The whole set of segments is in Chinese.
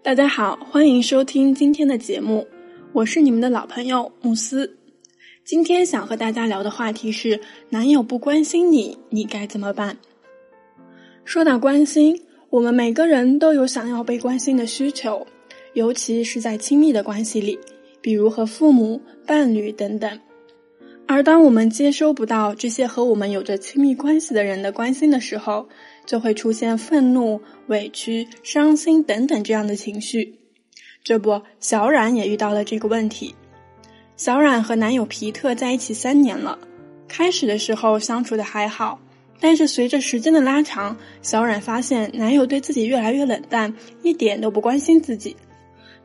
大家好，欢迎收听今天的节目，我是你们的老朋友慕斯。今天想和大家聊的话题是：男友不关心你，你该怎么办？说到关心，我们每个人都有想要被关心的需求，尤其是在亲密的关系里，比如和父母、伴侣等等。而当我们接收不到这些和我们有着亲密关系的人的关心的时候，就会出现愤怒、委屈、伤心等等这样的情绪。这不，小冉也遇到了这个问题。小冉和男友皮特在一起三年了，开始的时候相处的还好，但是随着时间的拉长，小冉发现男友对自己越来越冷淡，一点都不关心自己，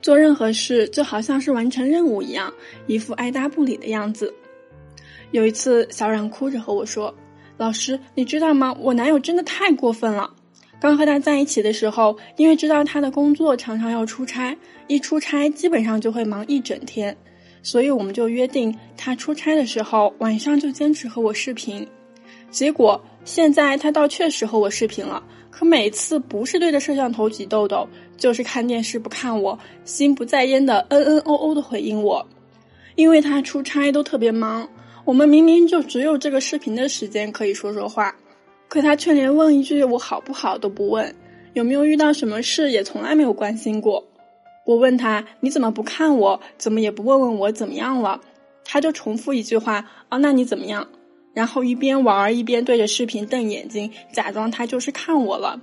做任何事就好像是完成任务一样，一副爱答不理的样子。有一次，小冉哭着和我说：“老师，你知道吗？我男友真的太过分了。刚和他在一起的时候，因为知道他的工作常常要出差，一出差基本上就会忙一整天，所以我们就约定他出差的时候晚上就坚持和我视频。结果现在他倒确实和我视频了，可每次不是对着摄像头挤痘痘，就是看电视不看我，心不在焉的嗯嗯哦哦的回应我，因为他出差都特别忙。”我们明明就只有这个视频的时间可以说说话，可他却连问一句我好不好都不问，有没有遇到什么事也从来没有关心过。我问他你怎么不看我，怎么也不问问我怎么样了，他就重复一句话啊那你怎么样？然后一边玩一边对着视频瞪眼睛，假装他就是看我了。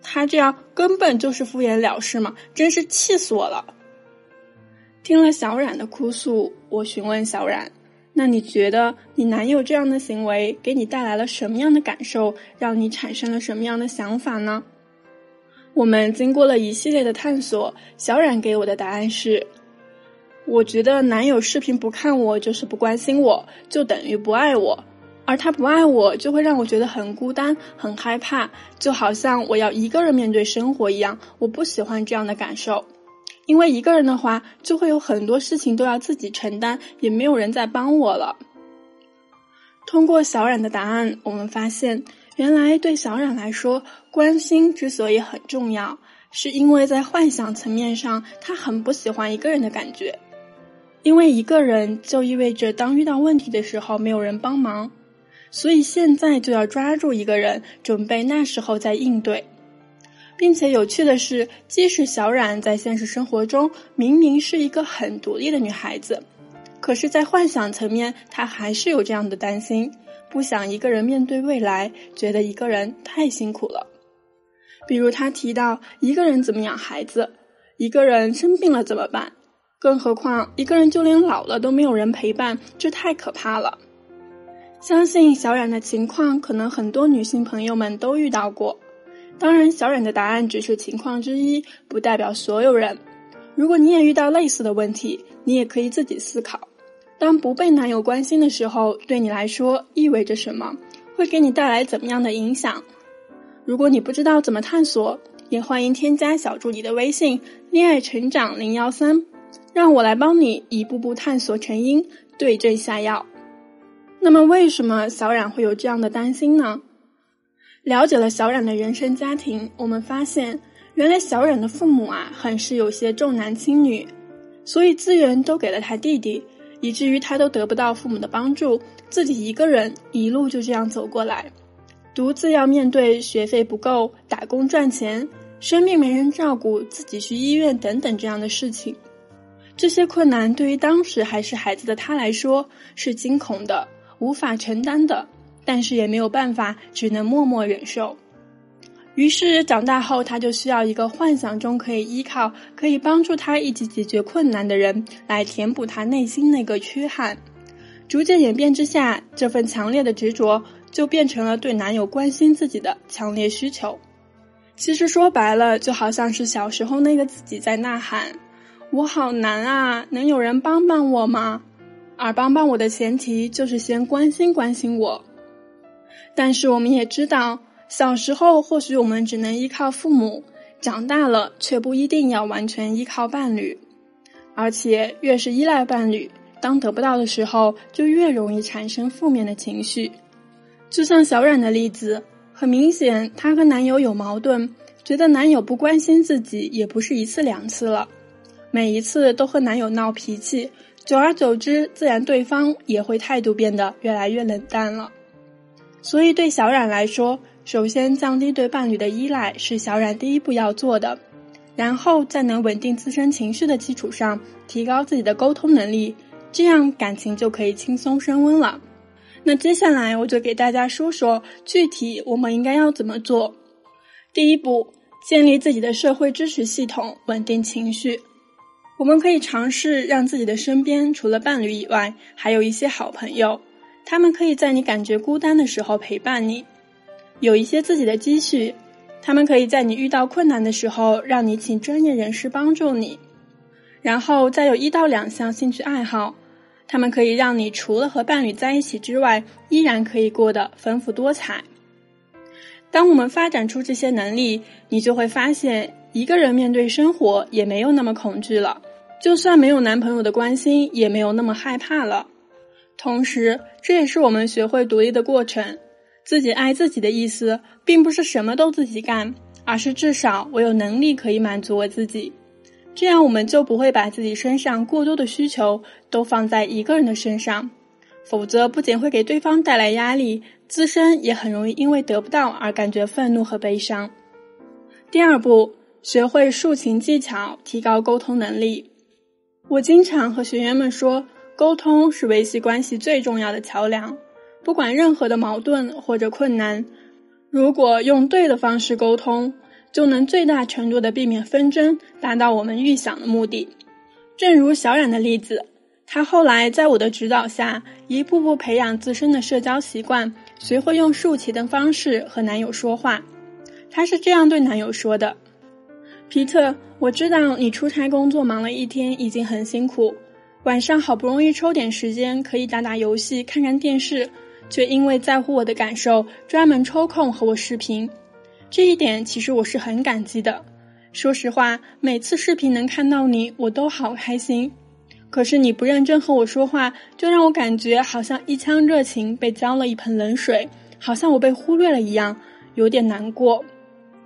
他这样根本就是敷衍了事嘛，真是气死我了。听了小冉的哭诉，我询问小冉。那你觉得你男友这样的行为给你带来了什么样的感受？让你产生了什么样的想法呢？我们经过了一系列的探索，小冉给我的答案是：我觉得男友视频不看我就是不关心我，就等于不爱我，而他不爱我就会让我觉得很孤单、很害怕，就好像我要一个人面对生活一样。我不喜欢这样的感受。因为一个人的话，就会有很多事情都要自己承担，也没有人再帮我了。通过小冉的答案，我们发现，原来对小冉来说，关心之所以很重要，是因为在幻想层面上，他很不喜欢一个人的感觉。因为一个人就意味着当遇到问题的时候没有人帮忙，所以现在就要抓住一个人，准备那时候再应对。并且有趣的是，即使小冉在现实生活中明明是一个很独立的女孩子，可是，在幻想层面，她还是有这样的担心，不想一个人面对未来，觉得一个人太辛苦了。比如，她提到一个人怎么养孩子，一个人生病了怎么办？更何况一个人就连老了都没有人陪伴，这太可怕了。相信小冉的情况，可能很多女性朋友们都遇到过。当然，小冉的答案只是情况之一，不代表所有人。如果你也遇到类似的问题，你也可以自己思考：当不被男友关心的时候，对你来说意味着什么？会给你带来怎么样的影响？如果你不知道怎么探索，也欢迎添加小助理的微信“恋爱成长零幺三”，让我来帮你一步步探索成因，对症下药。那么，为什么小冉会有这样的担心呢？了解了小冉的原生家庭，我们发现，原来小冉的父母啊，很是有些重男轻女，所以资源都给了他弟弟，以至于他都得不到父母的帮助，自己一个人一路就这样走过来，独自要面对学费不够、打工赚钱、生病没人照顾、自己去医院等等这样的事情。这些困难对于当时还是孩子的他来说是惊恐的、无法承担的。但是也没有办法，只能默默忍受。于是长大后，他就需要一个幻想中可以依靠、可以帮助他一起解决困难的人，来填补他内心那个缺憾。逐渐演变之下，这份强烈的执着就变成了对男友关心自己的强烈需求。其实说白了，就好像是小时候那个自己在呐喊：“我好难啊，能有人帮帮我吗？”而帮帮我的前提就是先关心关心我。但是我们也知道，小时候或许我们只能依靠父母，长大了却不一定要完全依靠伴侣，而且越是依赖伴侣，当得不到的时候，就越容易产生负面的情绪。就像小冉的例子，很明显，她和男友有矛盾，觉得男友不关心自己也不是一次两次了，每一次都和男友闹脾气，久而久之，自然对方也会态度变得越来越冷淡了。所以对小冉来说，首先降低对伴侣的依赖是小冉第一步要做的，然后在能稳定自身情绪的基础上，提高自己的沟通能力，这样感情就可以轻松升温了。那接下来我就给大家说说具体我们应该要怎么做。第一步。建立自己的社会支持系统，稳定情绪。我们可以尝试让自己的身边除了伴侣以外，还有一些好朋友，他们可以在你感觉孤单的时候陪伴你。有一些自己的积蓄，他们可以在你遇到困难的时候让你请专业人士帮助你。然后再有一到两项兴趣爱好，他们可以让你除了和伴侣在一起之外，依然可以过得丰富多彩。当我们发展出这些能力，你就会发现，一个人面对生活也没有那么恐惧了。就算没有男朋友的关心，也没有那么害怕了。同时，这也是我们学会独立的过程。自己爱自己的意思，并不是什么都自己干，而是至少我有能力可以满足我自己。这样，我们就不会把自己身上过多的需求都放在一个人的身上。否则，不仅会给对方带来压力，自身也很容易因为得不到而感觉愤怒和悲伤。第二步，学会抒情技巧，提高沟通能力。我经常和学员们说，沟通是维系关系最重要的桥梁。不管任何的矛盾或者困难，如果用对的方式沟通，就能最大程度的避免纷争，达到我们预想的目的。正如小冉的例子。她后来在我的指导下，一步步培养自身的社交习惯，学会用竖起的方式和男友说话。她是这样对男友说的：“皮特，我知道你出差工作忙了一天，已经很辛苦，晚上好不容易抽点时间可以打打游戏、看看电视，却因为在乎我的感受，专门抽空和我视频。这一点其实我是很感激的。说实话，每次视频能看到你，我都好开心。”可是你不认真和我说话，就让我感觉好像一腔热情被浇了一盆冷水，好像我被忽略了一样，有点难过。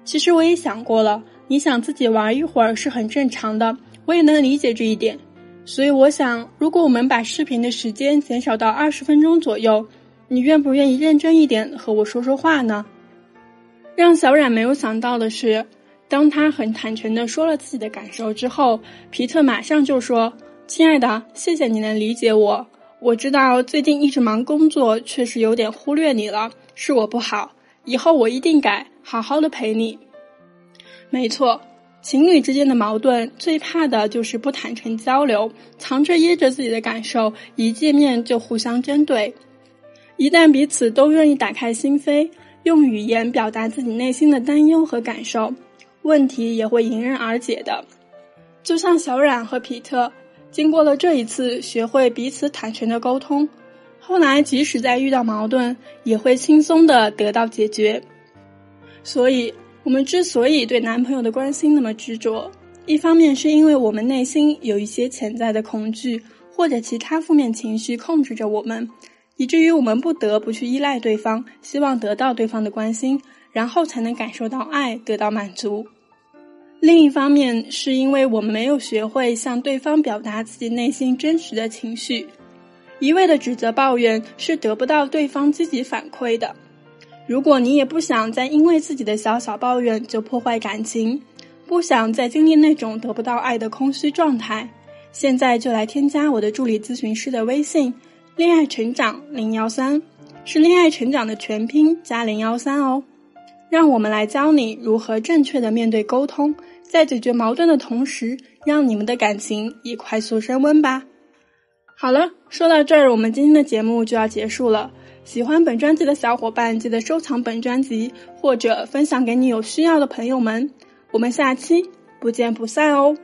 其实我也想过了，你想自己玩一会儿是很正常的，我也能理解这一点。所以我想，如果我们把视频的时间减少到二十分钟左右，你愿不愿意认真一点和我说说话呢？让小冉没有想到的是，当他很坦诚地说了自己的感受之后，皮特马上就说。亲爱的，谢谢你能理解我。我知道最近一直忙工作，确实有点忽略你了，是我不好。以后我一定改，好好的陪你。没错，情侣之间的矛盾最怕的就是不坦诚交流，藏着掖着自己的感受，一见面就互相针对。一旦彼此都愿意打开心扉，用语言表达自己内心的担忧和感受，问题也会迎刃而解的。就像小冉和皮特。经过了这一次学会彼此坦诚的沟通，后来即使在遇到矛盾，也会轻松的得到解决。所以，我们之所以对男朋友的关心那么执着，一方面是因为我们内心有一些潜在的恐惧或者其他负面情绪控制着我们，以至于我们不得不去依赖对方，希望得到对方的关心，然后才能感受到爱，得到满足。另一方面，是因为我们没有学会向对方表达自己内心真实的情绪，一味的指责抱怨是得不到对方积极反馈的。如果你也不想再因为自己的小小抱怨就破坏感情，不想再经历那种得不到爱的空虚状态，现在就来添加我的助理咨询师的微信“恋爱成长零幺三”，是恋爱成长的全拼加零幺三哦。让我们来教你如何正确的面对沟通。在解决矛盾的同时，让你们的感情也快速升温吧。好了，说到这儿，我们今天的节目就要结束了。喜欢本专辑的小伙伴，记得收藏本专辑或者分享给你有需要的朋友们。我们下期不见不散哦。